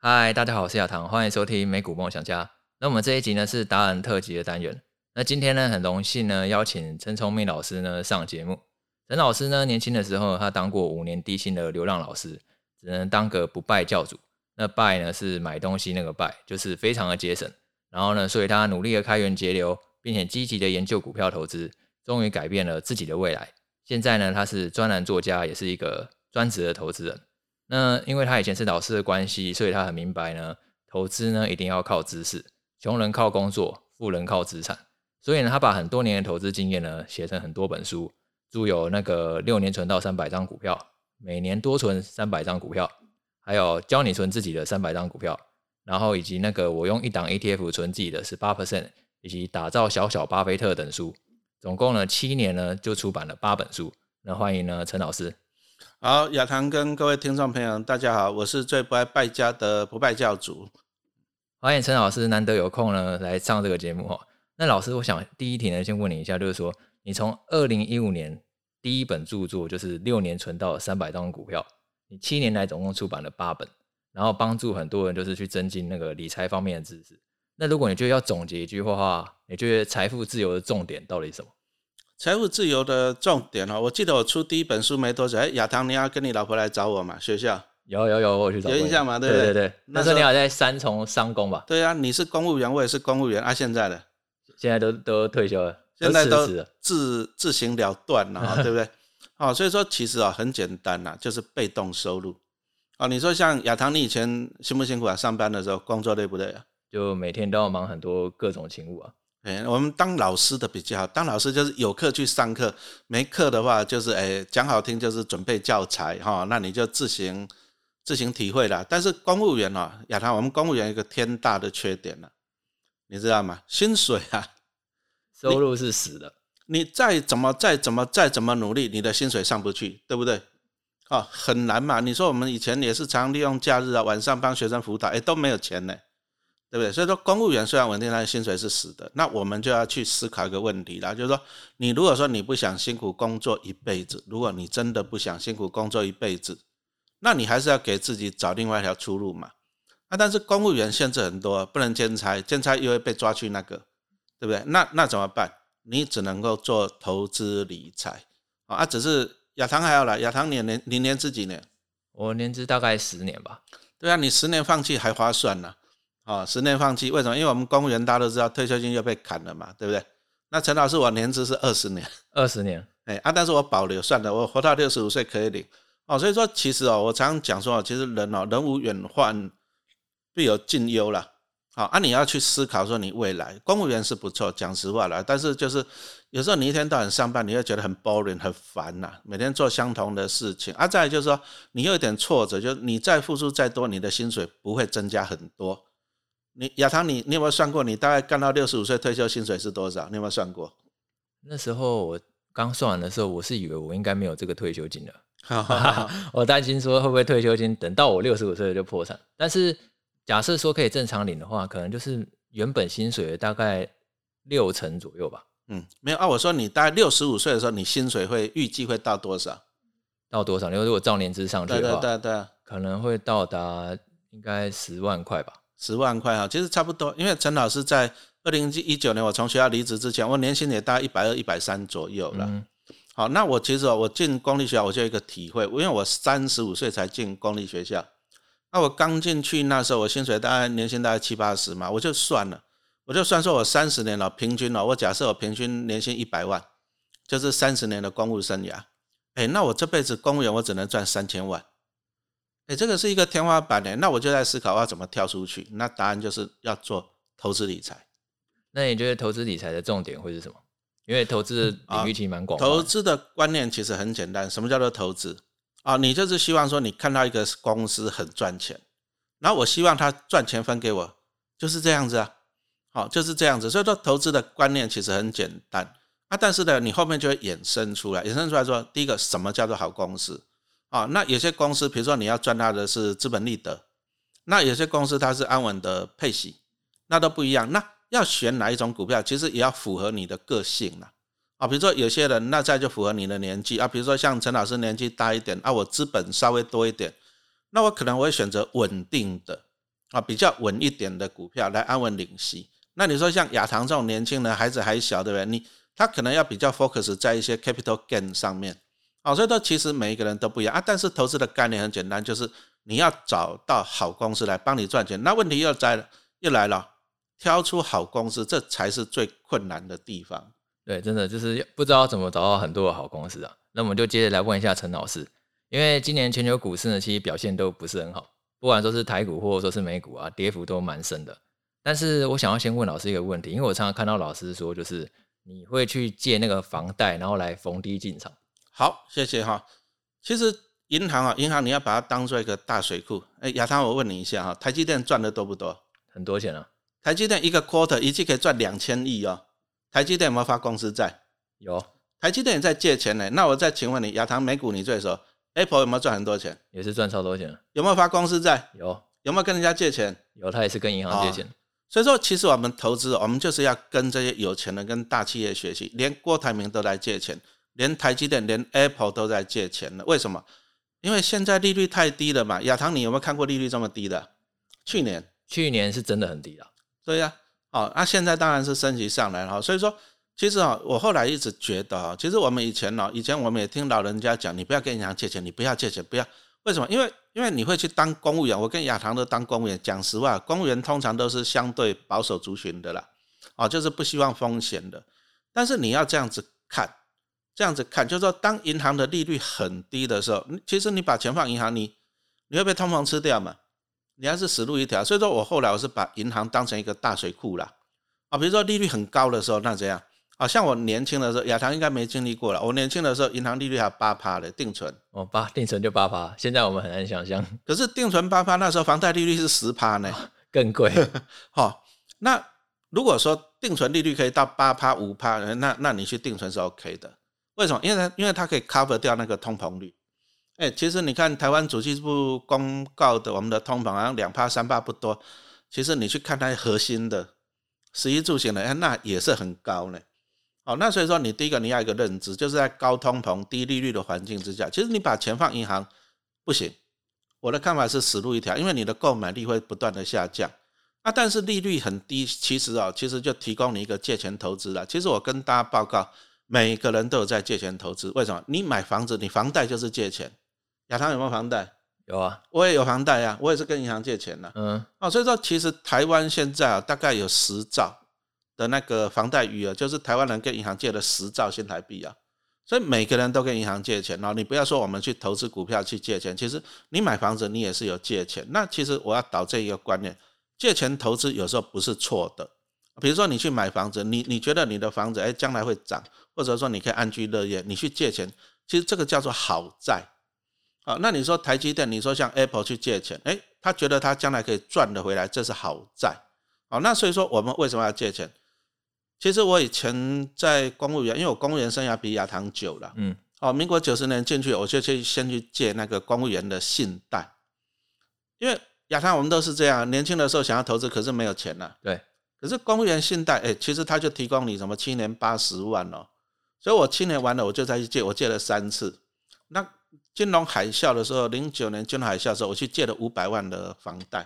嗨，大家好，我是亚堂，欢迎收听美股梦想家。那我们这一集呢是达人特辑的单元。那今天呢很荣幸呢邀请陈聪明老师呢上节目。陈老师呢年轻的时候他当过五年低薪的流浪老师，只能当个不败教主。那败呢是买东西那个败，就是非常的节省。然后呢，所以他努力的开源节流，并且积极的研究股票投资，终于改变了自己的未来。现在呢，他是专栏作家，也是一个专职的投资人。那因为他以前是老师的关系，所以他很明白呢，投资呢一定要靠知识，穷人靠工作，富人靠资产。所以呢，他把很多年的投资经验呢写成很多本书，著有那个六年存到三百张股票，每年多存三百张股票，还有教你存自己的三百张股票，然后以及那个我用一档 ETF 存自己的十八 percent，以及打造小小巴菲特等书。总共呢七年呢就出版了八本书，那欢迎呢陈老师。好，亚堂跟各位听众朋友，大家好，我是最不爱败家的不败教主。欢迎陈老师，难得有空呢来上这个节目哈。那老师，我想第一题呢先问你一下，就是说你从二零一五年第一本著作就是六年存到三百张股票，你七年来总共出版了八本，然后帮助很多人就是去增进那个理财方面的知识。那如果你觉得要总结一句话，你觉得财富自由的重点到底是什么？财务自由的重点哦，我记得我出第一本书没多久，哎，亚堂，你要跟你老婆来找我嘛？学校有有有，我去找。有印象吗？对对对，那时候你还在三重商工吧？对啊，你是公务员，我也是公务员啊。现在的现在都都退休了，现在都自自行了断了，对不对？哦，所以说其实啊很简单呐，就是被动收入。哦，你说像亚堂，你以前辛不辛苦啊？上班的时候工作累不累啊？就每天都要忙很多各种勤务啊。哎，我们当老师的比较好，当老师就是有课去上课，没课的话就是哎讲好听就是准备教材哈，那你就自行自行体会了。但是公务员哦，亚堂，我们公务员一个天大的缺点了，你知道吗？薪水啊，收入是死的，你再怎么再怎么再怎么努力，你的薪水上不去，对不对？哦，很难嘛。你说我们以前也是常利用假日啊，晚上帮学生辅导，哎都没有钱呢。对不对？所以说，公务员虽然稳定，但是薪水是死的。那我们就要去思考一个问题了，就是说，你如果说你不想辛苦工作一辈子，如果你真的不想辛苦工作一辈子，那你还是要给自己找另外一条出路嘛。啊，但是公务员限制很多，不能兼差，兼差又会被抓去那个，对不对？那那怎么办？你只能够做投资理财啊。只是亚堂还要来，亚堂年年你年资几年？我年资大概十年吧。对啊，你十年放弃还划算呢。哦，十年放弃，为什么？因为我们公务员大家都知道，退休金又被砍了嘛，对不对？那陈老师，我年资是二十年，二十年，哎啊，但是我保留算了，我活到六十五岁可以领。哦，所以说其实哦，我常常讲说，其实人哦，人无远患，必有近忧啦。好，啊，你要去思考说，你未来公务员是不错，讲实话了，但是就是有时候你一天到晚上班，你会觉得很 boring 很烦呐，每天做相同的事情。啊，再就是说，你有一点挫折，就是你再付出再多，你的薪水不会增加很多。你亚堂，你你有没有算过？你大概干到六十五岁退休薪水是多少？你有没有算过？那时候我刚算完的时候，我是以为我应该没有这个退休金的。我担心说会不会退休金等到我六十五岁就破产。但是假设说可以正常领的话，可能就是原本薪水的大概六成左右吧。嗯，没有啊。我说你大概六十五岁的时候，你薪水会预计会到多少？到多少？因为如果照年资上去的话，对对对对，可能会到达应该十万块吧。十万块哈，其实差不多，因为陈老师在二零一九年我从学校离职之前，我年薪也大概一百二、一百三左右了。好，那我其实我进公立学校，我就有一个体会，因为我三十五岁才进公立学校，那我刚进去那时候，我薪水大概年薪大概七八十嘛，我就算了，我就算说我三十年了，平均了，我假设我平均年薪一百万，就是三十年的公务生涯，哎，那我这辈子公务员我只能赚三千万。哎，这个是一个天花板呢。那我就在思考要怎么跳出去。那答案就是要做投资理财。那你觉得投资理财的重点会是什么？因为投资领域其实蛮广。投资的观念其实很简单，什么叫做投资啊？你就是希望说，你看到一个公司很赚钱，然后我希望他赚钱分给我，就是这样子啊。好，就是这样子。所以说，投资的观念其实很简单啊。但是呢，你后面就会衍生出来，衍生出来说，第一个什么叫做好公司？啊，那有些公司，比如说你要赚它的是资本利得，那有些公司它是安稳的配息，那都不一样。那要选哪一种股票，其实也要符合你的个性啦。啊，比如说有些人，那再就符合你的年纪啊。比如说像陈老师年纪大一点啊，我资本稍微多一点，那我可能会选择稳定的啊比较稳一点的股票来安稳领息。那你说像亚堂这种年轻人，孩子还小，对不对？你他可能要比较 focus 在一些 capital gain 上面。好，所以说其实每一个人都不一样啊。但是投资的概念很简单，就是你要找到好公司来帮你赚钱。那问题又在，又来了，挑出好公司，这才是最困难的地方。对，真的就是不知道怎么找到很多的好公司啊。那我们就接着来问一下陈老师，因为今年全球股市呢，其实表现都不是很好，不管说是台股或者说是美股啊，跌幅都蛮深的。但是我想要先问老师一个问题，因为我常常看到老师说，就是你会去借那个房贷，然后来逢低进场。好，谢谢哈。其实银行啊，银行你要把它当做一个大水库。哎，亚堂，我问你一下哈，台积电赚的多不多？很多钱啊！台积电一个 quarter 一季可以赚两千亿哦。台积电有没有发公司债？有。台积电也在借钱呢。那我再请问你，亚堂美股你最熟，Apple 有没有赚很多钱？也是赚超多钱。有没有发公司债？有。有没有跟人家借钱？有，他也是跟银行借钱。所以说，其实我们投资，我们就是要跟这些有钱人、跟大企业学习。连郭台铭都来借钱，连台积电、连 Apple 都在借钱了。为什么？因为现在利率太低了嘛。亚堂，你有没有看过利率这么低的？去年，去年是真的很低了。对呀，哦，那现在当然是升级上来了。所以说，其实啊，我后来一直觉得啊，其实我们以前呢，以前我们也听老人家讲，你不要跟银行借钱，你不要借钱，不要。为什么？因为因为你会去当公务员，我跟亚堂都当公务员。讲实话，公务员通常都是相对保守族群的啦，哦，就是不希望风险的。但是你要这样子看，这样子看，就是说，当银行的利率很低的时候，其实你把钱放银行，你你会被通膨吃掉嘛？你还是死路一条。所以说我后来我是把银行当成一个大水库啦。啊，比如说利率很高的时候，那怎样？啊像我年轻的时候，亚堂应该没经历过了。我年轻的时候，银行利率还有八趴的定存，哦，八定存就八趴。现在我们很难想象。可是定存八趴，那时候房贷利率是十趴呢，更贵。好，那如果说定存利率可以到八趴五趴，那那你去定存是 OK 的。为什么？因为它因为它可以 cover 掉那个通膨率。哎，其实你看台湾主计部公告的我们的通膨好像两趴三趴不多，其实你去看它核心的十一住行的，哎，那也是很高呢。哦，那所以说你第一个你要一个认知，就是在高通膨、低利率的环境之下，其实你把钱放银行不行。我的看法是死路一条，因为你的购买力会不断的下降。啊，但是利率很低，其实啊，其实就提供你一个借钱投资了。其实我跟大家报告，每个人都有在借钱投资。为什么？你买房子，你房贷就是借钱。亚堂有没有房贷？有啊，我也有房贷啊，我也是跟银行借钱的。嗯，哦，所以说其实台湾现在啊，大概有十兆。的那个房贷余额，就是台湾人跟银行借了十兆新台币啊，所以每个人都跟银行借钱哦。你不要说我们去投资股票去借钱，其实你买房子你也是有借钱。那其实我要导这一个观念，借钱投资有时候不是错的。比如说你去买房子，你你觉得你的房子哎将来会涨，或者说你可以安居乐业，你去借钱，其实这个叫做好债。啊，那你说台积电，你说像 Apple 去借钱，哎，他觉得他将来可以赚得回来，这是好债。好，那所以说我们为什么要借钱？其实我以前在公务员，因为我公务员生涯比亚堂久了，嗯，哦，民国九十年进去，我就去先去借那个公务员的信贷，因为亚堂我们都是这样，年轻的时候想要投资，可是没有钱了，对，可是公务员信贷，哎，其实他就提供你什么七年八十万哦，所以我七年完了，我就再去借，我借了三次。那金融海啸的时候，零九年金融海啸的时候，我去借了五百万的房贷，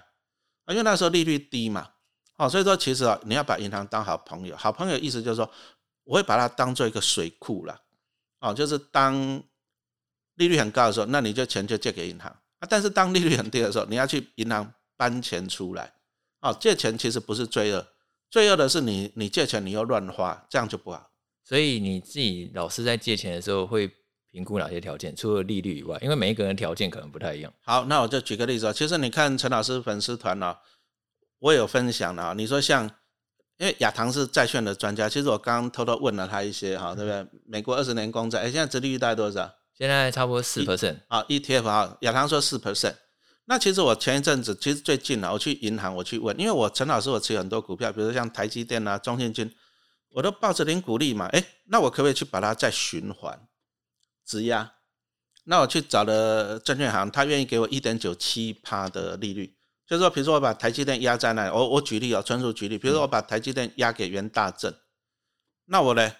啊，因为那时候利率低嘛。哦，所以说其实啊，你要把银行当好朋友，好朋友意思就是说，我会把它当做一个水库了。哦，就是当利率很高的时候，那你就钱就借给银行啊。但是当利率很低的时候，你要去银行搬钱出来。哦，借钱其实不是罪恶，罪恶的是你你借钱你又乱花，这样就不好。所以你自己老师在借钱的时候会评估哪些条件？除了利率以外，因为每一个人条件可能不太一样。好，那我就举个例子啊。其实你看陈老师粉丝团呢。我有分享的啊，你说像，因为亚堂是债券的专家，其实我刚刚偷偷问了他一些哈，对不对？美国二十年公债，哎，现在殖利率大概多少？现在差不多四 percent 啊，ETF 啊，亚堂说四 percent。那其实我前一阵子，其实最近啊，我去银行我去问，因为我陈老师我持有很多股票，比如像台积电啊、中信金，我都抱着零股利嘛，哎，那我可不可以去把它再循环质押？那我去找了证券行，他愿意给我一点九七趴的利率。就是说，比如说我把台积电压在那，我我举例啊，纯属举例。比如说我把台积电压给元大证，那我呢，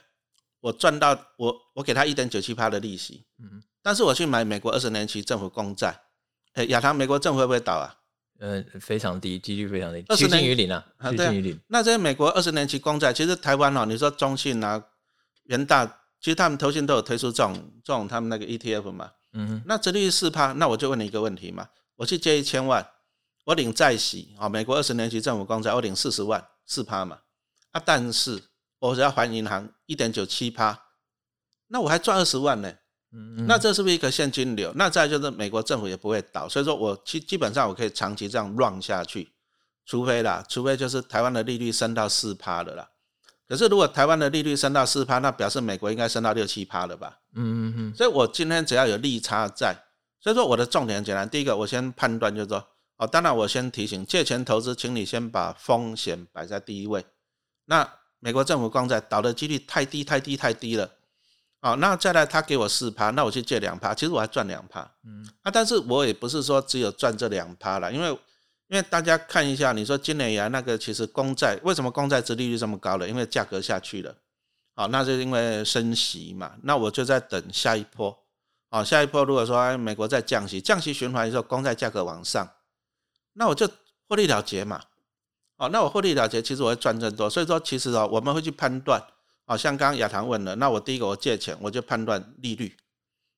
我赚到我我给他一点九七趴的利息，嗯，但是我去买美国二十年期政府公债，哎，亚堂美国政府会不会倒啊？呃，非常低，几率非常低，20趋近年于零啊，趋近于零。那这些美国二十年期公债，其实台湾哦，你说中信啊、元大，其实他们投信都有推出这种这种他们那个 ETF 嘛。嗯哼，那殖利率四趴，那我就问你一个问题嘛，我去借一千万，我领债息啊、美国二十年期政府公债，我领四十万，四趴嘛，啊，但是我只要还银行一点九七趴，那我还赚二十万呢。那这是不是一个现金流？那再就是美国政府也不会倒，所以说我基基本上我可以长期这样 run 下去，除非啦，除非就是台湾的利率升到四趴了啦。可是如果台湾的利率升到四趴，那表示美国应该升到六七趴了吧？嗯嗯嗯，所以我今天只要有利差在，所以说我的重点很简单，第一个我先判断就是说，哦，当然我先提醒，借钱投资，请你先把风险摆在第一位。那美国政府公债倒的几率太低太低太低了，哦，那再来他给我四趴，那我去借两趴，其实我还赚两趴，嗯啊，但是我也不是说只有赚这两趴了，因为因为大家看一下，你说今年以来那个其实公债为什么公债殖利率这么高了？因为价格下去了。好，那是因为升息嘛，那我就在等下一波。好，下一波如果说哎美国在降息，降息循环的时候，公债价格往上，那我就获利了结嘛。哦，那我获利了结，其实我会赚更多。所以说，其实哦，我们会去判断，好像刚刚亚堂问了，那我第一个我借钱，我就判断利率。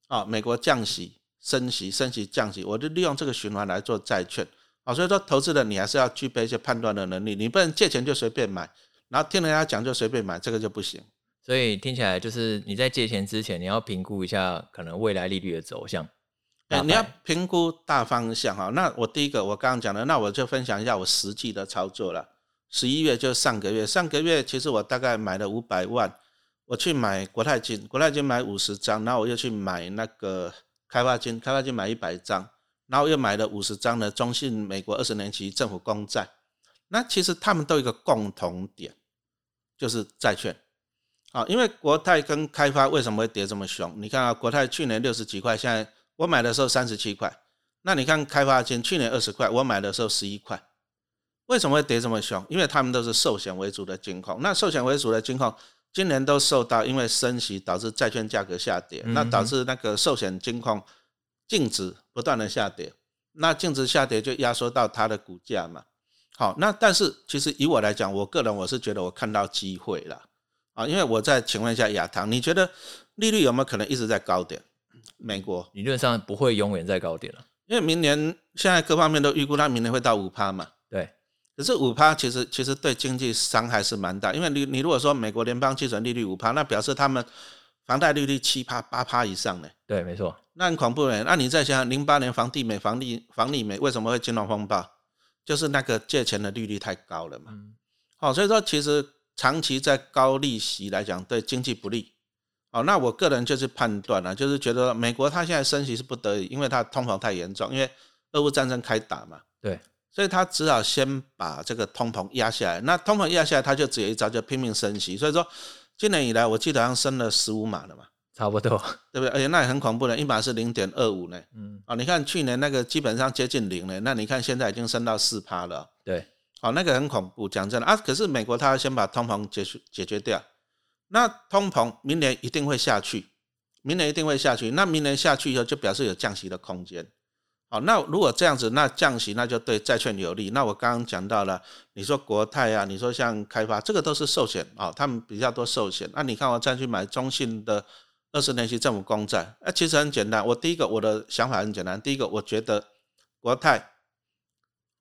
啊，美国降息、升息、升息、降息，我就利用这个循环来做债券。啊，所以说投资人你还是要具备一些判断的能力，你不能借钱就随便买，然后听人家讲就随便买，这个就不行。所以听起来就是你在借钱之前，你要评估一下可能未来利率的走向。哎、大你要评估大方向哈。那我第一个我刚刚讲的，那我就分享一下我实际的操作了。十一月就是上个月，上个月其实我大概买了五百万，我去买国泰金，国泰金买五十张，然后我又去买那个开发金，开发金买一百张，然后又买了五十张的中信美国二十年期政府公债。那其实他们都有一个共同点，就是债券。啊，因为国泰跟开发为什么会跌这么凶？你看啊，国泰去年六十几块，现在我买的时候三十七块。那你看开发金去年二十块，我买的时候十一块，为什么会跌这么凶？因为他们都是寿险为主的金控。那寿险为主的金控今年都受到因为升息导致债券价格下跌，嗯那导致那个寿险金控净值不断的下跌，那净值下跌就压缩到它的股价嘛。好，那但是其实以我来讲，我个人我是觉得我看到机会了啊，因为我再请问一下亚堂，你觉得利率有没有可能一直在高点？美国，理论上不会永远在高点了。因为明年现在各方面都预估它明年会到五趴嘛，对，可是五趴其实其实对经济伤害是蛮大，因为你你如果说美国联邦基准利率五趴，那表示他们房贷利率七趴八趴以上呢，对，没错。那很恐怖呢。那你再想想，零八年房地美、房利房利美为什么会金融风暴？就是那个借钱的利率太高了嘛。嗯，好、所以说其实长期在高利息来讲，对经济不利。好、那我个人就是判断了、就是觉得美国它现在升息是不得已，因为它通膨太严重，因为俄乌战争开打嘛，对，所以他只好先把这个通膨压下来。那通膨压下来，他就只有一招，就拼命升息。所以说，今年以来我记得好像升了十五码了嘛，差不多。对不对？而且那也很恐怖的，一码是零点二五呢。嗯，啊、你看去年那个基本上接近零了，那你看现在已经升到四趴了。对，哦，那个很恐怖，讲真的啊。可是美国他要先把通膨解决解决掉，那通膨明年一定会下去，明年一定会下去。那明年下去以后，就表示有降息的空间。好，那如果这样子，那降息那就对债券有利。那我刚刚讲到了，你说国泰啊，你说像开发，这个都是寿险啊、他们比较多寿险。那你看我再去买中信的二十年期政府公债，那、其实很简单。我第一个我的想法很简单，第一个我觉得国泰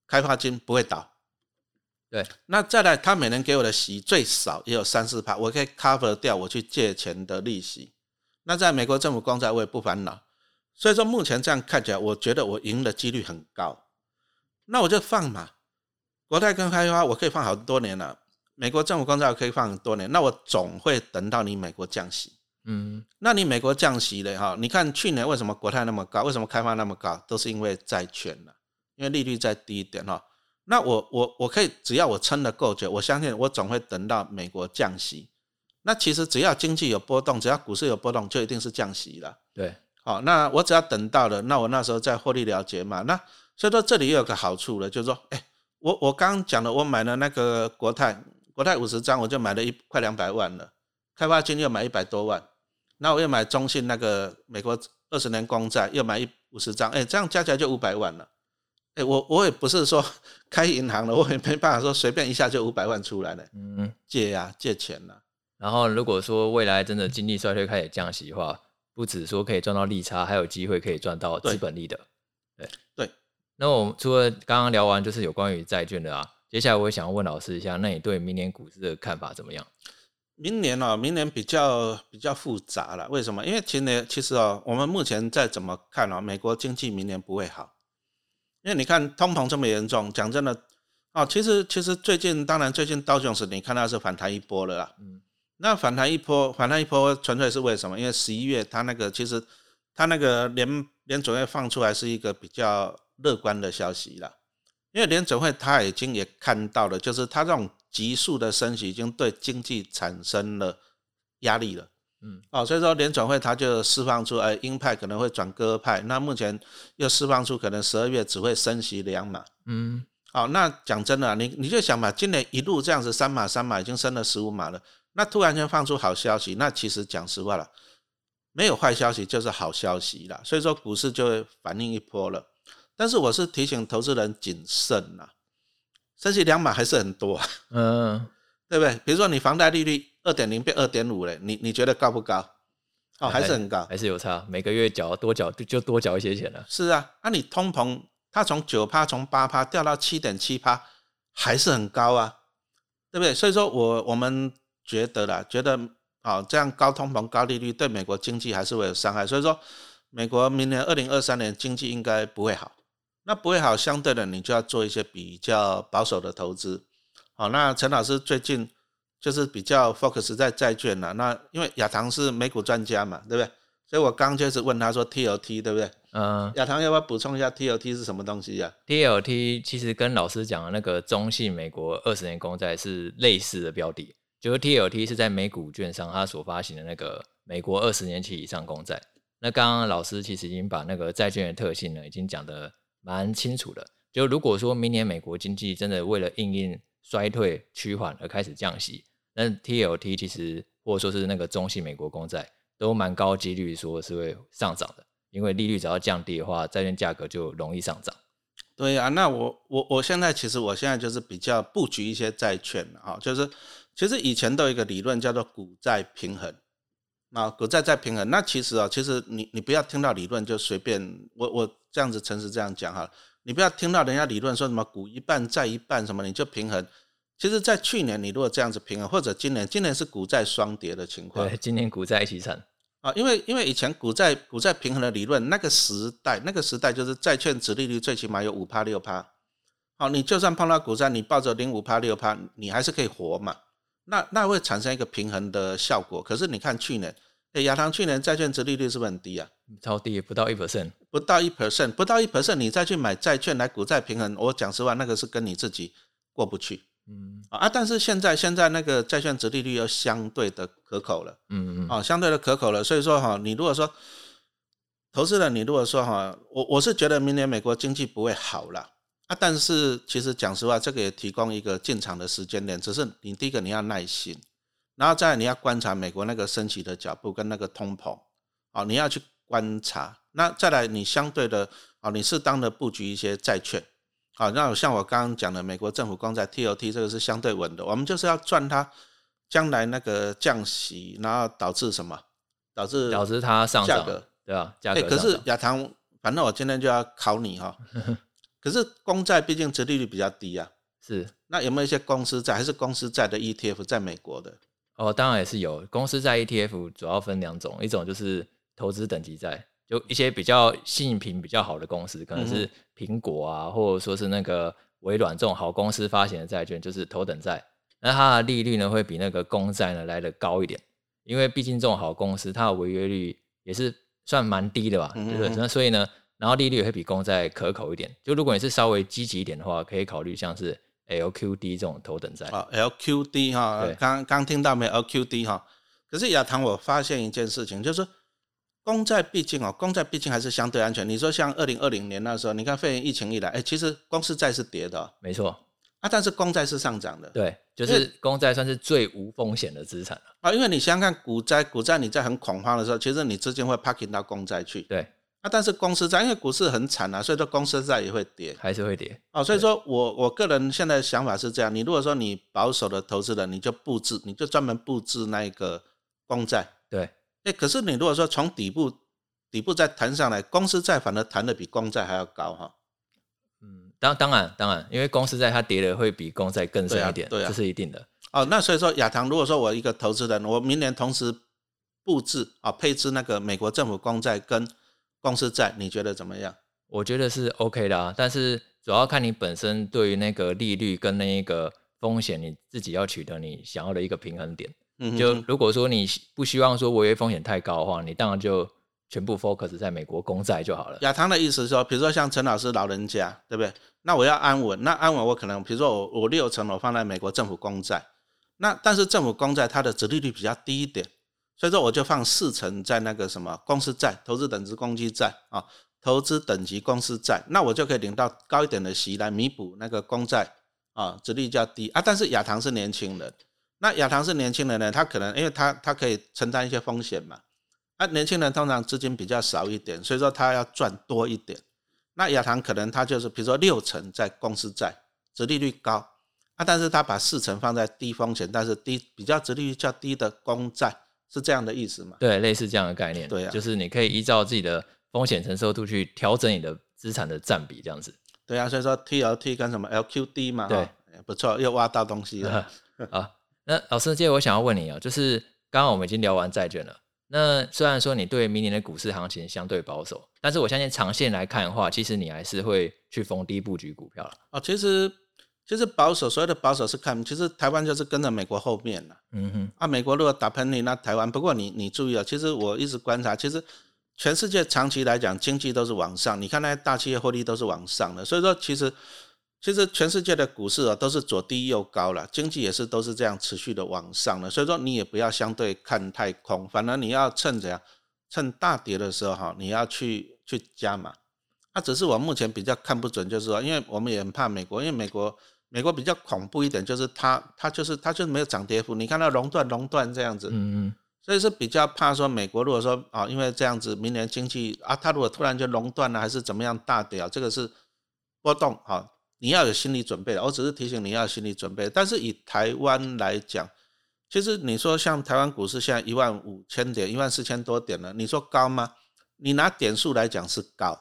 开发金不会倒。对，那再来，他每年给我的息最少也有三四趴，我可以 cover 掉我去借钱的利息。那在美国政府公债我也不烦恼，所以说目前这样看起来，我觉得我赢的几率很高。那我就放嘛，国泰跟开发我可以放好多年了，美国政府公债我可以放很多年，那我总会等到你美国降息。嗯，那你美国降息了哈？你看去年为什么国泰那么高，为什么开发那么高，都是因为债券了，因为利率再低一点哈。那我我我可以只要我撑得够久，我相信我总会等到美国降息。那其实只要经济有波动，只要股市有波动，就一定是降息了。对，好，那我只要等到了，那我那时候再获利了结嘛。那所以说这里又有个好处了，就是说，哎，我我刚刚讲了，我买了那个国泰，国泰五十张，我就买了一快两百万了，开发金又买一百多万，那我又买中信那个美国二十年公债，又买一五十张，哎，这样加起来就五百万了。哎，我我也不是说 开银行了，我也没办法说随便一下就五百万出来了，嗯，借呀，借钱呐。然后如果说未来真的经济衰退开始降息的话，不止说可以赚到利差，还有机会可以赚到资本利的。对对。那我们除了刚刚聊完就是有关于债券的啊，接下来我也想要问老师一下，那你对明年股市的看法怎么样？明年哦，明年比较比较复杂了。为什么？因为今年其实哦，我们目前再怎么看哦，美国经济明年不会好。因为你看通膨这么严重，讲真的啊，其实其实最近当然最近道琼斯你看它是反弹一波了啦。嗯。那反弹一波，反弹一波纯粹是为什么？因为十一月它那个其实它那个联联总会放出来是一个比较乐观的消息了。因为联总会他已经也看到了，就是它这种。急速的升息已经对经济产生了压力了，嗯，哦，所以说联准会它就释放出，哎，鹰派可能会转鸽派，那目前又释放出可能十二月只会升息两码，嗯，好，那讲真的，你你就想吧，今年一路这样子三码三码已经升了十五码了，那突然间放出好消息，那其实讲实话了，没有坏消息就是好消息了，所以说股市就会反应一波了，但是我是提醒投资人谨慎呐。升息两码还是很多，嗯，对不对？比如说你房贷利率二点零变二点五了，你你觉得高不高？哦，还是很高，还是有差。每个月缴多缴就就多缴一些钱了。是啊，那你通膨它从九趴从八趴掉到七点七趴，还是很高啊，对不对？所以说我我们觉得啦，觉得啊这样高通膨高利率对美国经济还是会有伤害。所以说美国明年二零二三年经济应该不会好。那不会好，相对的，你就要做一些比较保守的投资。好，那陈老师最近就是比较 focus 在债券了。那因为亚堂是美股专家嘛，对不对？所以我刚就是问他说 TLT 对不对？嗯。亚堂要不要补充一下 TLT 是什么东西呀？TLT 其实跟老师讲的那个中信美国二十年公债是类似的标的，就是 TLT 是在美股券商它所发行的那个美国二十年期以上公债。那刚刚老师其实已经把那个债券的特性呢，已经讲的。蛮清楚了，就如果说明年美国经济真的为了应应衰退趋缓而开始降息，那 TLT 其实或者说是那个中性美国公债都蛮高几率说是会上涨的，因为利率只要降低的话，债券价格就容易上涨。对啊，那我我我现在其实我现在就是比较布局一些债券啊，就是其实以前都有一个理论叫做股债平衡啊，股债在平衡。那其实啊，其实你你不要听到理论就随便我我。这样子诚实这样讲哈，你不要听到人家理论说什么股一半债一半什么，你就平衡。其实，在去年你如果这样子平衡，或者今年，今年是股债双跌的情况。对，今年股债一起惨啊，因为因为以前股债股债平衡的理论，那个时代那个时代就是债券值利率最起码有五趴六趴。好，你就算碰到股债，你抱着零五趴六趴，你还是可以活嘛。那那会产生一个平衡的效果。可是你看去年。哎，亚堂去年债券值利率是不是很低啊？超低，不到一 percent，不到一 percent，不到一 percent，你再去买债券来股债平衡，我讲实话，那个是跟你自己过不去。嗯啊，但是现在现在那个债券值利率又相对的可口了。嗯嗯，啊，相对的可口了。所以说哈，你如果说投资人，你如果说哈，我我是觉得明年美国经济不会好了啊，但是其实讲实话，这个也提供一个进场的时间点，只是你第一个你要耐心。然后再你要观察美国那个升息的脚步跟那个通膨，哦，你要去观察。那再来你相对的，哦，你适当的布局一些债券，好，那像我刚刚讲的美国政府公债 TOT 这个是相对稳的，我们就是要赚它将来那个降息，然后导致什么？导致导致它上价格，对吧？价格。可是亚堂，反正我今天就要考你哈。可是公债毕竟殖利率比较低啊。是。那有没有一些公司债，还是公司债的 ETF 在美国的？哦，当然也是有。公司债 ETF 主要分两种，一种就是投资等级债，就一些比较信用评比较好的公司，可能是苹果啊，或者说是那个微软这种好公司发行的债券，就是头等债。那它的利率呢，会比那个公债呢来的高一点，因为毕竟这种好公司，它的违约率也是算蛮低的吧，对不对？那所以呢，然后利率也会比公债可口一点。就如果你是稍微积极一点的话，可以考虑像是。LQD 这种头等债啊，LQD 哈，刚刚听到没？LQD 哈，可是亚堂，我发现一件事情，就是公债毕竟哦，公债毕竟还是相对安全。你说像二零二零年那时候，你看肺炎疫情一来，哎，其实公司债是跌的，没错啊，但是公债是上涨的，对，就是公债算是最无风险的资产了啊，因为你想想看，股债股债你在很恐慌的时候，其实你资金会 parking 到公债去，对啊，但是公司债因为股市很惨啊，所以说公司债也会跌还是会跌。哦。所以说我我个人现在想法是这样：你如果说你保守的投资人，你就布置，你就专门布置那一个公债。对，哎，可是你如果说从底部底部再弹上来，公司债反而弹的比公债还要高哈。嗯，当当然当然，因为公司债它跌的会比公债更深一点，对啊，这是一定的。哦，那所以说亚堂，如果说我一个投资人，我明年同时布置啊配置那个美国政府公债跟公司债，你觉得怎么样？我觉得是 OK 的啊，但是主要看你本身对于那个利率跟那一个风险，你自己要取得你想要的一个平衡点。嗯，就如果说你不希望说违约风险太高的话，你当然就全部 focus 在美国公债就好了。亚堂的意思是说，比如说像陈老师老人家，对不对？那我要安稳，那安稳我可能比如说我我六成我放在美国政府公债。那但是政府公债它的折利率比较低一点，所以说我就放四成在那个什么公司债、投资等级公积债啊，投资等级公司债，那我就可以领到高一点的息来弥补那个公债啊，殖利率较低啊。但是亚堂是年轻人，那亚堂是年轻人呢，他可能因为他他可以承担一些风险嘛，啊，年轻人通常资金比较少一点，所以说他要赚多一点。那亚堂可能他就是比如说六成在公司债，殖利率高。啊，但是他把四成放在低风险，但是低比较值利率较低的公债，是这样的意思吗？对，类似这样的概念。对啊，就是你可以依照自己的风险承受度去调整你的资产的占比，这样子。对啊，所以说 T L T 跟什么 L Q D 嘛，对，不错，又挖到东西了。啊，那老师，接着我想要问你啊，就是刚刚我们已经聊完债券了，那虽然说你对明年的股市行情相对保守，但是我相信长线来看的话，其实你还是会去逢低布局股票了。哦，其实。其实保守，所谓的保守是看，其实台湾就是跟着美国后面了。嗯哼，啊，美国如果打喷嚏，那台湾。不过你你注意啊，其实我一直观察，其实全世界长期来讲经济都是往上，你看那些大企业获利都是往上的。所以说，其实其实全世界的股市啊都是左低右高了，经济也是都是这样持续的往上的。所以说你也不要相对看太空，反而你要趁着呀，趁大跌的时候哈，你要去去加码。那只是我目前比较看不准，就是说，因为我们也很怕美国，因为美国。美国比较恐怖一点，就是它它就是它就是没有涨跌幅，你看到熔断熔断这样子，嗯嗯，所以是比较怕说美国如果说啊，因为这样子明年经济啊，它如果突然就熔断了，还是怎么样大跌啊，这个是波动啊，你要有心理准备的。我只是提醒你要有心理准备。但是以台湾来讲，其实你说像台湾股市现在一万五千点、一万四千多点了，你说高吗？你拿点数来讲是高，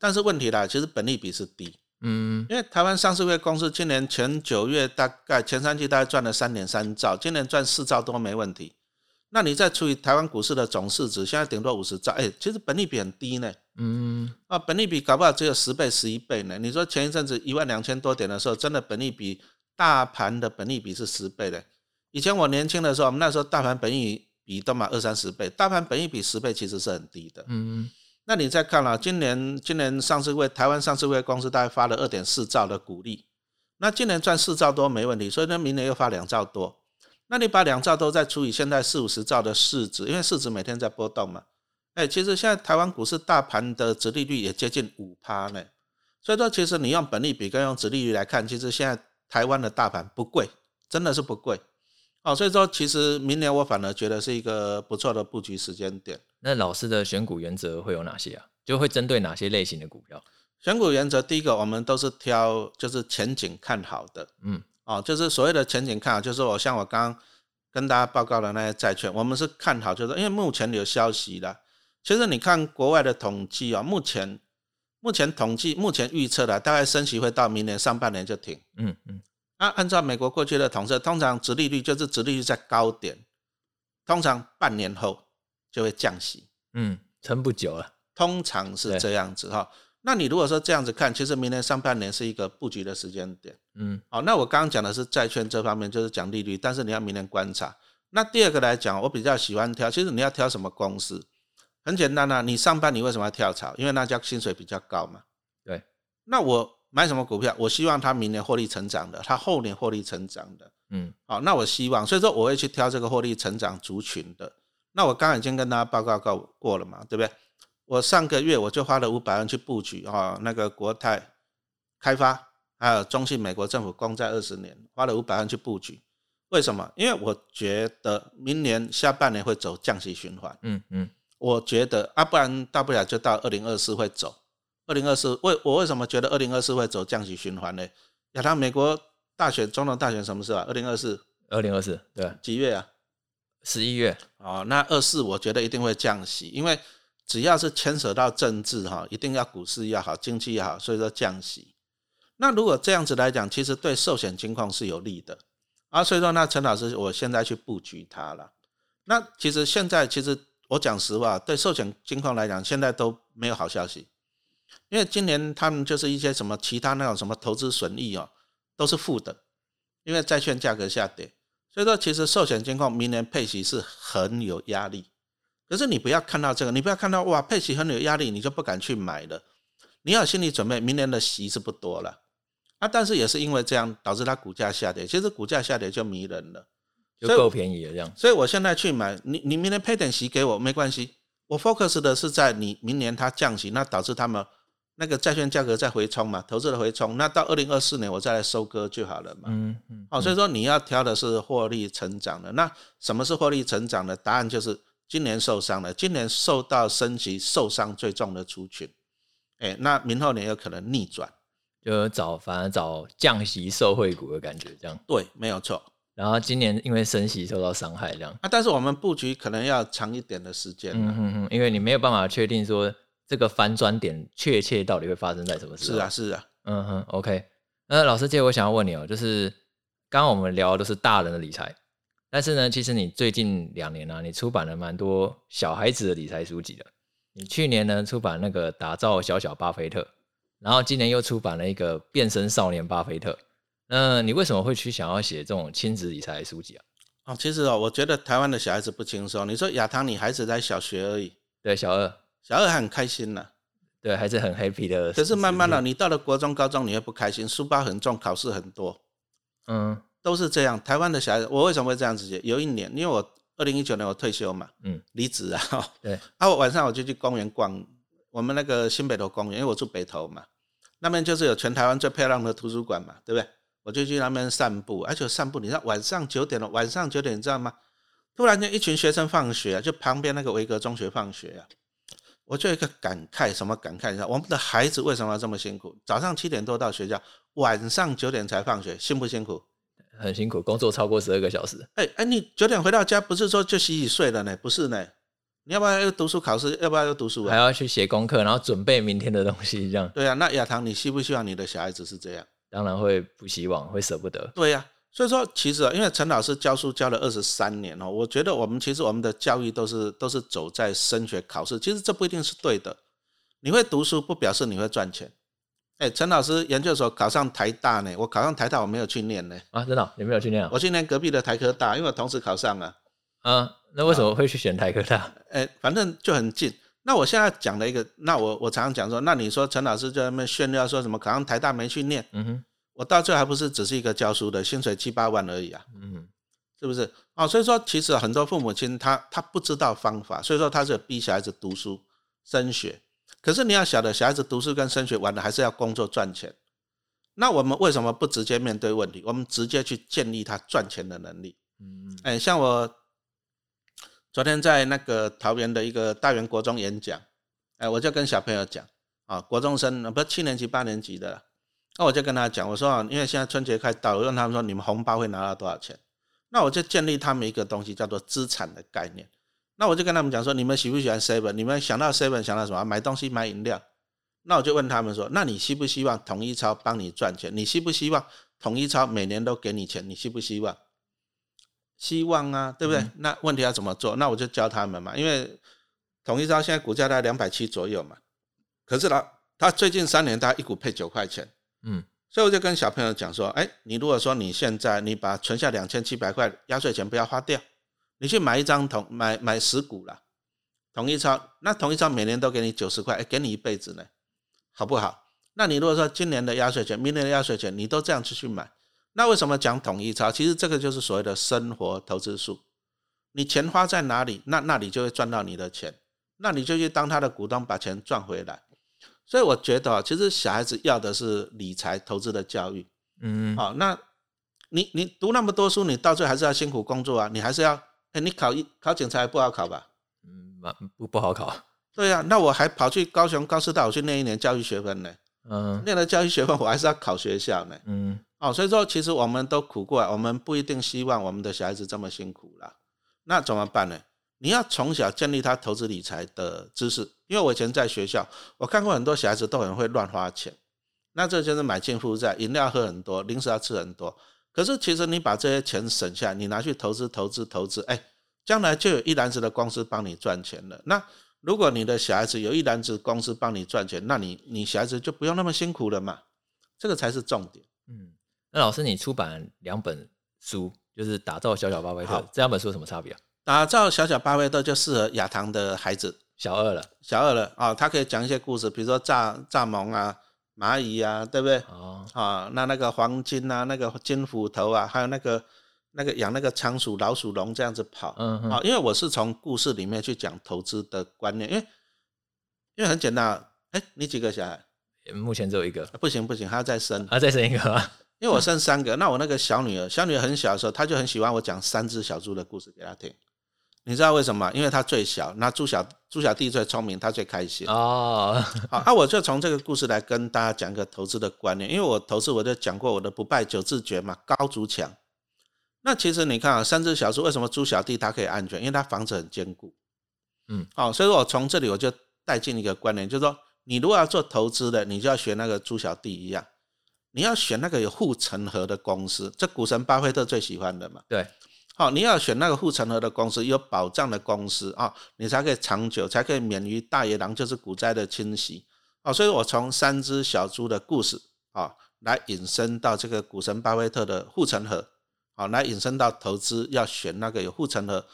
但是问题啦，其实本利比是低。嗯，因为台湾上市会公司今年前九月大概前三季大概赚了三点三兆，今年赚四兆多没问题。那你再除以台湾股市的总市值，现在顶多五十兆，哎，其实本利比很低呢。嗯，啊，本利比搞不好只有十倍、十一倍呢。你说前一阵子一万两千多点的时候，真的本利比大盘的本利比是十倍的。以前我年轻的时候，我们那时候大盘本益比都嘛二三十倍，大盘本益比十倍其实是很低的。嗯。那你再看了，今年今年上市会台湾上市会公司大概发了二点四兆的股利，那今年赚四兆多没问题，所以呢明年又发两兆多，那你把两兆多再除以现在四五十兆的市值，因为市值每天在波动嘛，哎，其实现在台湾股市大盘的殖利率也接近五趴呢，所以说其实你用本利比跟用殖利率来看，其实现在台湾的大盘不贵，真的是不贵。哦，所以说其实明年我反而觉得是一个不错的布局时间点。那老师的选股原则会有哪些啊？就会针对哪些类型的股票？选股原则第一个，我们都是挑就是前景看好的。嗯，哦，就是所谓的前景看好，就是我像我刚刚跟大家报告的那些债券，我们是看好，就是因为目前有消息了。其实你看国外的统计啊，目前目前统计目前预测的大概升息会到明年上半年就停。嗯嗯。那按照美国过去的统计，通常殖利率就是殖利率在高点，通常半年后就会降息。嗯，撑不久了，通常是这样子哈。那你如果说这样子看，其实明年上半年是一个布局的时间点。嗯，好，那我刚刚讲的是债券这方面，就是讲利率，但是你要明年观察。那第二个来讲，我比较喜欢挑，其实你要挑什么公司？很简单啊，你上班你为什么要跳槽？因为那家薪水比较高嘛。对，那我。买什么股票？我希望它明年获利成长的，它后年获利成长的，嗯，好，那我希望，所以说我会去挑这个获利成长族群的。那我刚刚已经跟大家报告过过了嘛，对不对？我上个月我就花了五百万去布局啊，那个国泰开发，还有中信美国政府公债二十年，花了五百万去布局。为什么？因为我觉得明年下半年会走降息循环，嗯嗯。我觉得啊，不然大不了就到二零二四会走。二零二四为我为什么觉得二零二四会走降息循环呢？亚当，美国大选总统大选什么时候啊？二零二四，二零二四，对，几月啊？十一月。哦，那二四我觉得一定会降息，因为只要是牵扯到政治哈，一定要股市要好，经济也好，所以说降息。那如果这样子来讲，其实对寿险金况是有利的啊。所以说，那陈老师，我现在去布局它了。那其实现在，其实我讲实话，对寿险金况来讲，现在都没有好消息。因为今年他们就是一些什么其他那种什么投资损益哦，都是负的，因为债券价格下跌，所以说其实寿险监控明年配息是很有压力。可是你不要看到这个，你不要看到哇配息很有压力，你就不敢去买了。你要心理准备，明年的息是不多了啊。但是也是因为这样导致它股价下跌，其实股价下跌就迷人了，就够便宜了这样。所以我现在去买，你你明年配点息给我没关系，我 focus 的是在你明年它降息，那导致他们。那个债券价格再回冲嘛，投资的回冲，那到二零二四年我再来收割就好了嘛。嗯嗯。好，所以说你要挑的是获利成长的。那什么是获利成长的？答案就是今年受伤了，今年受到升级受伤最重的族群。哎，那明后年有可能逆转，就找反而找降息受惠股的感觉，这样。对，没有错。然后今年因为升息受到伤害，这样。啊，但是我们布局可能要长一点的时间。嗯嗯嗯，因为你没有办法确定说。这个翻转点确切到底会发生在什么时候？是啊，是啊，嗯哼，OK。那老师，接我想要问你哦，就是刚刚我们聊的都是大人的理财，但是呢，其实你最近两年呢，你出版了蛮多小孩子的理财书籍的。你去年呢出版那个打造小小巴菲特，然后今年又出版了一个变身少年巴菲特。那你为什么会去想要写这种亲子理财的书籍啊？哦，其实哦，我觉得台湾的小孩子不轻松。你说亚堂，你孩子在小学而已，对，小二。小二很开心呢，对，还是很 happy 的。可是慢慢的，你到了国中、高中，你会不开心，书包很重，考试很多，嗯，都是这样。台湾的小孩子，我为什么会这样子写？有一年，因为我二零一九年我退休嘛，嗯，离职啊，对，啊，我晚上我就去公园逛，我们那个新北投公园，因为我住北投嘛，那边就是有全台湾最漂亮的图书馆嘛，对不对？我就去那边散步，而且散步，你知道晚上九点了，晚上九点你知道吗？突然间一群学生放学，就旁边那个维格中学放学啊。我就一个感慨，什么感慨？你知道我们的孩子为什么要这么辛苦？早上七点多到学校，晚上九点才放学，辛不辛苦？很辛苦，工作超过十二个小时。哎哎，你九点回到家，不是说就洗洗睡了呢？不是呢，你要不要又读书考试？要不要又读书？还要去写功课，然后准备明天的东西，这样。对啊，那亚堂，你希不希望你的小孩子是这样？当然会不希望，会舍不得。对呀。所以说，其实啊，因为陈老师教书教了二十三年哦，我觉得我们其实我们的教育都是都是走在升学考试，其实这不一定是对的。你会读书不表示你会赚钱。哎，陈老师研究所考上台大呢，我考上台大我没有去念呢。啊，真的？你没有去念？我去念隔壁的台科大，因为我同时考上了。啊，那为什么会去选台科大？哎，反正就很近。那我现在讲了一个，那我我常常讲说，那你说陈老师在那边炫耀说什么考上台大没去念？嗯哼。我到最后还不是只是一个教书的，薪水七八万而已啊，嗯，是不是？哦，所以说其实很多父母亲他他不知道方法，所以说他是逼小孩子读书升学。可是你要晓得，小孩子读书跟升学完了还是要工作赚钱。那我们为什么不直接面对问题？我们直接去建立他赚钱的能力。嗯，哎，像我昨天在那个桃园的一个大园国中演讲，哎，我就跟小朋友讲啊，国中生不是七年级八年级的。那我就跟他讲，我说啊，因为现在春节快到，我问他们说，你们红包会拿到多少钱？那我就建立他们一个东西，叫做资产的概念。那我就跟他们讲说，你们喜不喜欢 seven？你们想到 seven 想到什么？买东西买饮料。那我就问他们说，那你希不希望统一超帮你赚钱？你希不希望统一超每年都给你钱？你希不希望？希望啊，对不对？那问题要怎么做？那我就教他们嘛，因为统一超现在股价在两百七左右嘛，可是呢，他最近三年他一股配九块钱。嗯，所以我就跟小朋友讲说，哎，你如果说你现在你把存下两千七百块压岁钱不要花掉，你去买一张同买买十股了，统一超，那统一超每年都给你九十块，哎，给你一辈子呢，好不好？那你如果说今年的压岁钱、明年的压岁钱，你都这样子去买，那为什么讲统一超？其实这个就是所谓的生活投资术，你钱花在哪里，那那里就会赚到你的钱，那你就去当他的股东，把钱赚回来。所以我觉得啊，其实小孩子要的是理财投资的教育。嗯，好，那你你读那么多书，你到最后还是要辛苦工作啊，你还是要，哎，你考一考警察不好考吧？嗯，蛮不不好考。对呀、那我还跑去高雄高师大我去念一年教育学分呢，嗯念了教育学分，我还是要考学校呢。嗯哦，所以说其实我们都苦过来，我们不一定希望我们的小孩子这么辛苦啦。那怎么办呢？你要从小建立他投资理财的知识，因为我以前在学校，我看过很多小孩子都很会乱花钱，那这就是买进负债，饮料喝很多，零食要吃很多。可是其实你把这些钱省下来，你拿去投资、投资、投资，哎，将来就有一篮子的公司帮你赚钱了。那如果你的小孩子有一篮子公司帮你赚钱，那你你小孩子就不用那么辛苦了嘛，这个才是重点。嗯。那老师，你出版两本书，就是打造小小巴菲特好，这两本书有什么差别啊？打造小小巴菲特就适合亚堂的孩子，小二了小二了啊、他可以讲一些故事，比如说蚱蚱蜢啊、蚂蚁啊，对不对？哦，啊，那那个黄金啊，那个金斧头啊，还有那个那个养那个仓鼠、老鼠笼这样子跑，嗯哼啊，因为我是从故事里面去讲投资的观念，因为因为很简单啊，哎，你几个小孩？目前只有一个，不行不行，还要再生，还要，再生一个啊。因为我生三个，那我那个小女儿，小女儿很小的时候，她就很喜欢我讲三只小猪的故事给她听。你知道为什么？因为他最小，那猪小猪小弟最聪明，他最开心。哦，好，那、我就从这个故事来跟大家讲一个投资的观念，因为我投资我就讲过我的不败九字诀嘛，高筑墙。那其实你看啊，三只小猪为什么猪小弟它可以安全？因为它房子很坚固。嗯，好、所以说我从这里我就带进一个观念，就是说你如果要做投资的，你就要学那个猪小弟一样，你要选那个有护城河的公司，这股神巴菲特最喜欢的嘛。对，好、你要选那个护城河的公司，有保障的公司啊、你才可以长久，才可以免于大野狼就是股灾的侵袭。哦，所以我从三只小猪的故事啊、来引申到这个股神巴菲特的护城河，好、来引申到投资要选那个有护城河、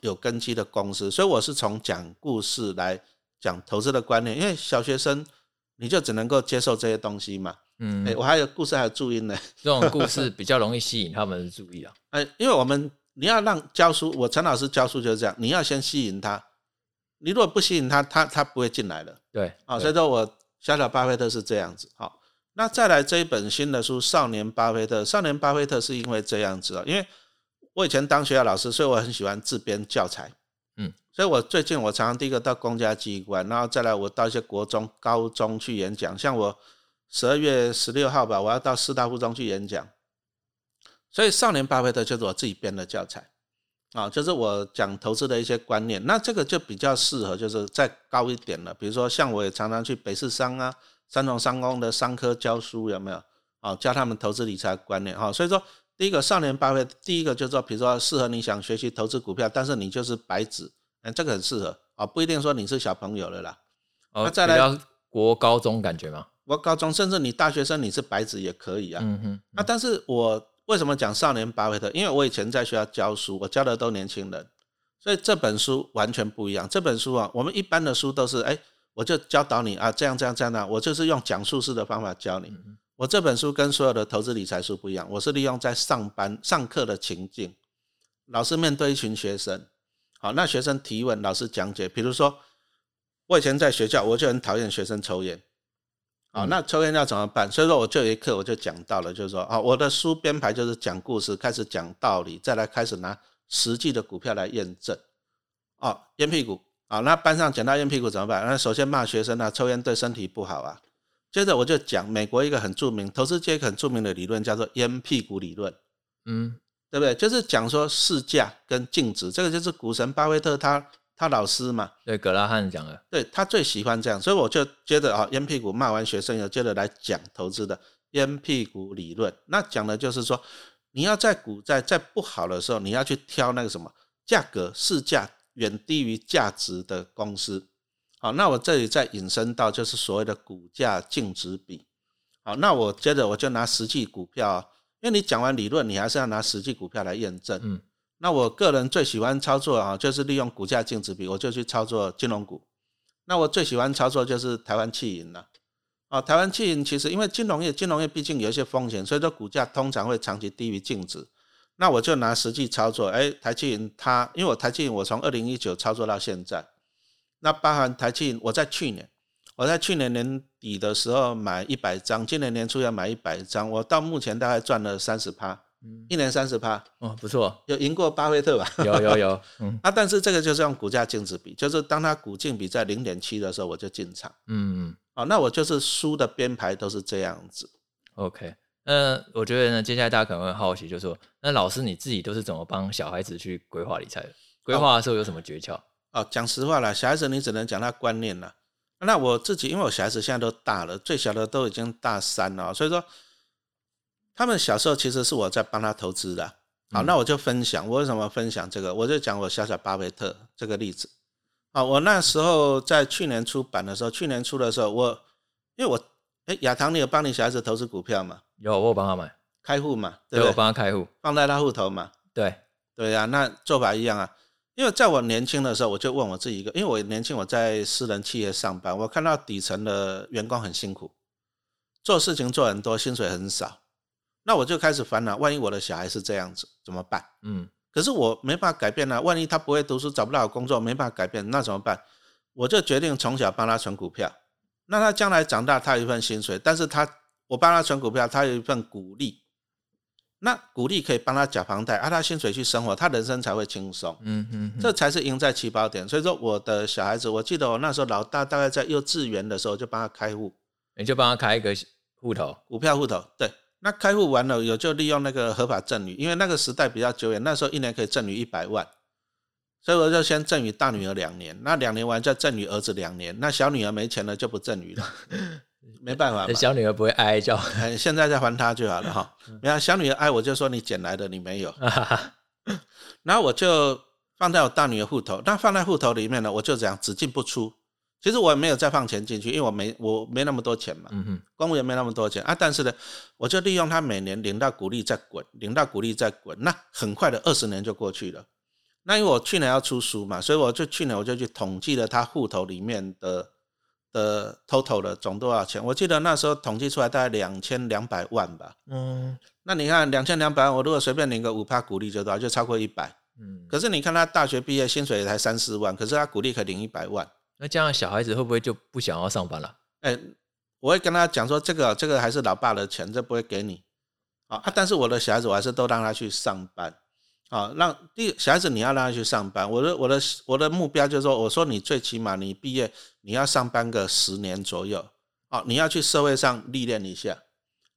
有根基的公司。所以我是从讲故事来讲投资的观念，因为小学生你就只能够接受这些东西嘛。嗯哎、，我还有故事还有注音呢。这种故事 比较容易吸引他们的注意啊。哎，因为我们你要让教书，我陈老师教书就是这样，你要先吸引他，你如果不吸引他，他他不会进来的对，啊。对所以说我小小巴菲特是这样子。好，那再来这一本新的书《少年巴菲特》，少年巴菲特是因为这样子啊，因为我以前当学校老师，所以我很喜欢自编教材。嗯，所以我最近我常常第一个到公家机关，然后再来我到一些国中、高中去演讲，像我十二月十六号吧，我要到师大附中去演讲。所以少年巴菲特就是我自己编的教材啊，就是我讲投资的一些观念。那这个就比较适合，就是再高一点了，比如说像我也常常去北市商啊、三重商工的商科教书，有没有？啊，教他们投资理财观念哈。所以说，第一个少年巴菲特，第一个就是说，比如说适合你想学习投资股票，但是你就是白纸，嗯，这个很适合啊，不一定说你是小朋友了啦。哦，那再来国高中感觉吗？国高中甚至你大学生你是白纸也可以啊。嗯哼，那但是我为什么讲少年巴菲特？因为我以前在学校教书，我教的都年轻人，所以这本书完全不一样。这本书啊，我们一般的书都是，哎，我就教导你啊，这样这样这样的，我就是用讲述式的方法教你。嗯我这本书跟所有的投资理财书不一样，我是利用在上班上课的情境，老师面对一群学生，好，那学生提问，老师讲解。比如说，我以前在学校，我就很讨厌学生抽烟。好，嗯那抽烟要怎么办？所以说我就有一课我就讲到了，就是说啊，我的书编排就是讲故事，开始讲道理，再来开始拿实际的股票来验证。哦，烟屁股啊，那班上讲到烟屁股怎么办？那首先骂学生啊，抽烟对身体不好啊。接着我就讲美国一个很著名投资界很著名的理论，叫做烟屁股理论。嗯对不对？就是讲说市价跟净值，这个就是股神巴菲特他他老师嘛，对，葛拉汉讲的，对他最喜欢这样，所以我就接着啊，烟屁股骂完学生以后，接着来讲投资的烟屁股理论。那讲的就是说，你要在股债在不好的时候，你要去挑那个什么价格市价远低于价值的公司。好，那我这里再引申到就是所谓的股价净值比。好，那我接着我就拿实际股票啊，因为你讲完理论，你还是要拿实际股票来验证。嗯那我个人最喜欢操作啊，就是利用股价净值比，我就去操作金融股。那我最喜欢操作就是台湾汽银了。啊，台湾汽银其实因为金融业，金融业毕竟有一些风险，所以说股价通常会长期低于净值。那我就拿实际操作，哎，台积银它，因为我台积银我从二零一九操作到现在，那包含台积银，我在去年，我在去年年底的时候买一百张，今年年初要买一百张，我到目前大概赚了三十趴，嗯，一年三十趴，哦，不错，有赢过巴菲特吧？有有有，嗯啊，但是这个就是用股价净值比，就是当它股净比在零点七的时候，我就进场。嗯嗯哦，那我就是输的编排都是这样子。，OK。那我觉得呢，接下来大家可能会好奇，就是说，那老师你自己都是怎么帮小孩子去规划理财的？规划的时候有什么诀窍？哦，讲实话啦，小孩子你只能讲他观念了。那我自己，因为我小孩子现在都大了，最小的都已经大三了，所以说他们小时候其实是我在帮他投资的。好，嗯那我就分享我为什么分享这个，我就讲我小小巴菲特这个例子。啊，我那时候在去年出版的时候，去年出的时候，我因为我哎亚堂，你有帮你小孩子投资股票吗？有，我有帮他买，开户嘛，对对，我？帮他开户，放在他户头嘛，对，对呀、那做法一样啊。因为在我年轻的时候，我就问我自己一个，因为我年轻我在私人企业上班，我看到底层的员工很辛苦，做事情做很多，薪水很少，那我就开始烦恼，万一我的小孩是这样子怎么办？嗯可是我没办法改变啊，万一他不会读书，找不到好工作，没办法改变，那怎么办？我就决定从小帮他存股票，那他将来长大，他有一份薪水，但是他我帮他存股票，他有一份鼓励，那鼓励可以帮他缴房贷，按他薪水去生活，他人生才会轻松。嗯嗯，嗯这才是赢在起跑点。所以说，我的小孩子，我记得我那时候老大大概在幼稚园的时候就帮他开户你就帮他开一个户头，股票户头。对，那开户完了，有就利用那个合法赠与，因为那个时代比较久远，那时候一年可以赠与一百万，所以我就先赠与大女儿两年，那两年完再赠与儿子两年，那小女儿没钱了就不赠与了，没办法嘛。小女儿不会哀哀叫，哎现在再还她就好了哈。然后小女儿哀，我就说你捡来的，你没有。然后我就放在我大女儿户头，那放在户头里面呢，我就这样只进不出。其实我也没有再放钱进去，因为我没我没那么多钱嘛，嗯哼，公务员没那么多钱啊。但是呢，我就利用他每年领到股利再滚，领到股利再滚，那很快的二十年就过去了。那因为我去年要出书嘛，所以我就去年我就去统计了他户头里面的的 total 的总多少钱。我记得那时候统计出来大概两千两百万吧。嗯那你看两千两百万，我如果随便领个五趴股利就多少？就超过一百。嗯，可是你看他大学毕业薪水也才三四万，可是他股利可以领一百万。那这样小孩子会不会就不想要上班了？哎，我会跟他讲说，这个这个还是老爸的钱，这不会给你啊！但是我的小孩子，我还是都让他去上班啊，让第小孩子你要让他去上班。我的我的我的目标就是说，我说你最起码你毕业你要上班个十年左右啊，你要去社会上历练一下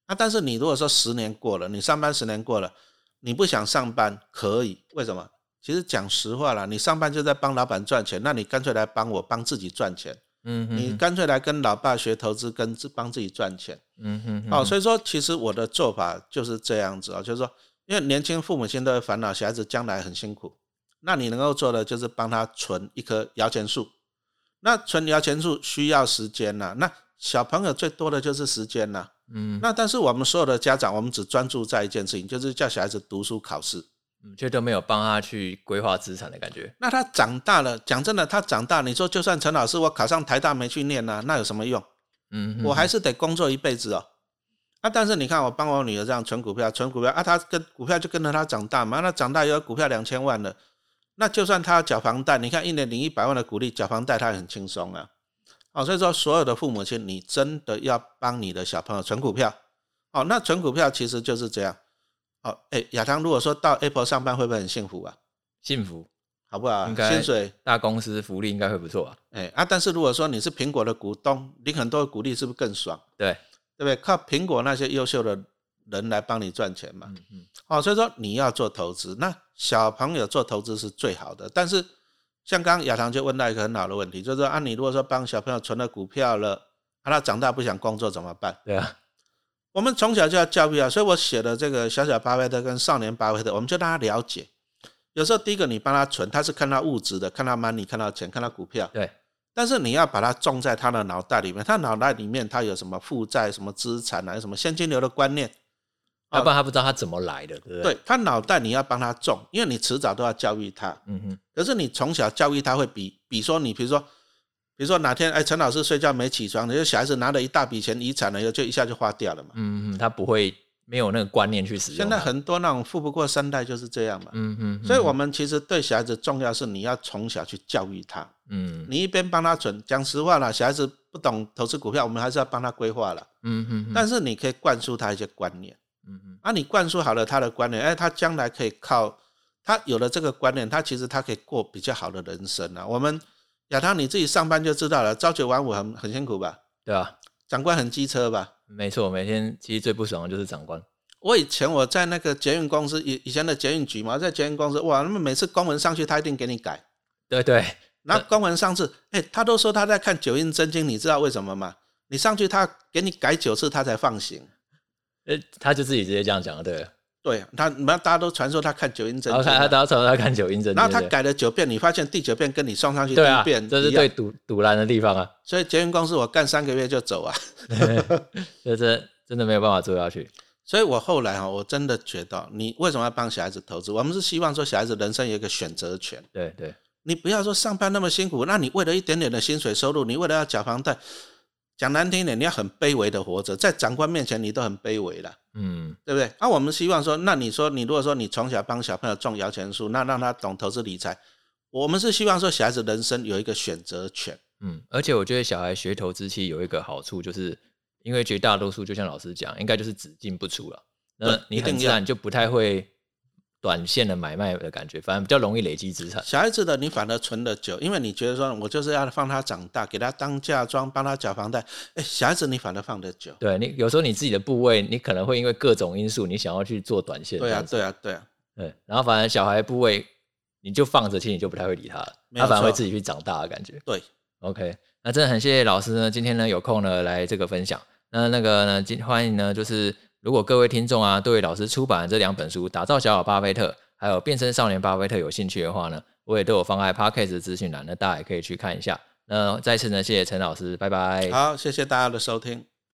啊。但是你如果说十年过了，你上班十年过了，你不想上班可以，为什么？其实讲实话啦，你上班就在帮老板赚钱，那你干脆来帮我帮自己赚钱。嗯哼，你干脆来跟老爸学投资，跟自帮自己赚钱。嗯哼，哦，所以说其实我的做法就是这样子啊、就是说，因为年轻父母亲都会烦恼小孩子将来很辛苦，那你能够做的就是帮他存一棵摇钱树。那存摇钱树需要时间呐、那小朋友最多的就是时间呐、嗯，那但是我们所有的家长，我们只专注在一件事情，就是叫小孩子读书考试。嗯却都没有帮他去规划资产的感觉。那他长大了，讲真的，他长大，你说就算陈老师我考上台大没去念呢、那有什么用？嗯哼，我还是得工作一辈子哦。啊，但是你看，我帮我女儿这样存股票，存股票啊，她跟股票就跟着她长大嘛。那长大以后股票两千万了，那就算她要缴房贷，你看一年领一百万的股利，缴房贷她也很轻松啊。哦，所以说所有的父母亲，你真的要帮你的小朋友存股票。哦，那存股票其实就是这样。哦，哎，亚堂，如果说到 Apple 上班，会不会很幸福啊？幸福，好不好？应该薪水，大公司福利应该会不错啊。哎啊，但是如果说你是苹果的股东，领很多的股利，是不是更爽？对，对不对？靠苹果那些优秀的人来帮你赚钱嘛。嗯嗯哦，所以说你要做投资，那小朋友做投资是最好的。但是像刚刚亚堂就问到一个很好的问题，就是说啊，你如果说帮小朋友存了股票了，啊，他长大不想工作怎么办？对啊，我们从小就要教育啊，所以我写的这个小小巴菲特跟少年巴菲特，我们就让他了解。有时候第一个你帮他存，他是看到物质的，看到 money，看到钱，看到股票。对，但是你要把它种在他的脑袋里面，他脑袋里面他有什么负债、什么资产啊，有什么现金流的观念，要不然他不知道他怎么来的，对不对？对他脑袋你要帮他种，因为你迟早都要教育他。嗯哼，可是你从小教育他会比，比说你比如说，比如说哪天哎陈老师睡觉没起床，你就小孩子拿了一大笔钱遗产了，就一下就花掉了嘛。嗯嗯，他不会没有那个观念去使用它。现在很多那种富不过三代就是这样嘛。嗯嗯，所以我们其实对小孩子重要是你要从小去教育他，嗯你一边帮他存，讲实话啦，小孩子不懂投资股票，我们还是要帮他规划了。嗯嗯，但是你可以灌输他一些观念嗯嗯，啊，你灌输好了他的观念，哎，他将来可以靠他有了这个观念，他其实他可以过比较好的人生啊。我们亚当你自己上班就知道了，朝九晚五很很辛苦吧？对啊，长官很机车吧？没错，每天其实最不爽的就是长官。我以前我在那个捷运公司，以以前的捷运局嘛，在捷运公司，哇，那么每次公文上去，他一定给你改。对对，那公文上次，哎，他都说他在看九阴真经，你知道为什么吗？你上去，他给你改九次，他才放行。呃，他就自己直接这样讲了，对。对他，那大家都传说他看九阴真经，他他大家传说他看九阴真经，然后他改了九遍，你发现第九遍跟你送上去第一遍，这是最堵堵拦的地方啊。所以捷运公司我干三个月就走啊，这这真的没有办法做下去。所以我后来哈，我真的觉得，你为什么要帮小孩子投资？我们是希望说小孩子人生有一个选择权。对对，你不要说上班那么辛苦，那你为了一点点的薪水收入，你为了要缴房贷。讲难听一点，你要很卑微的活着，在长官面前你都很卑微了，嗯，对不对？那我们希望说，那你说你如果说你从小帮小朋友种摇钱树，那让他懂投资理财，我们是希望说小孩子人生有一个选择权，嗯，而且我觉得小孩学投资期有一个好处，就是因为绝大多数就像老师讲，应该就是只进不出了，那你很自然就不太会。短线的买卖的感觉，反而比较容易累积资产。小孩子的你反而存的久，因为你觉得说我就是要放他长大，给他当嫁妆，帮他缴房贷。哎，小孩子你反而放得久。对你有时候你自己的部位，你可能会因为各种因素，你想要去做短线。对啊，对啊，对啊。对，然后反而小孩部位你就放着，其实你就不太会理他了，他反而会自己去长大的感觉。对，OK，那真的很谢谢老师呢，今天呢有空呢来这个分享。那那个呢，今欢迎呢，就是如果各位听众啊，对老师出版的这两本书《打造小小巴菲特》。还有变身少年巴菲特有兴趣的话呢，我也都有放在 Podcast 资讯栏，那大家也可以去看一下。那再次呢，谢谢陈老师，拜拜。好，谢谢大家的收听。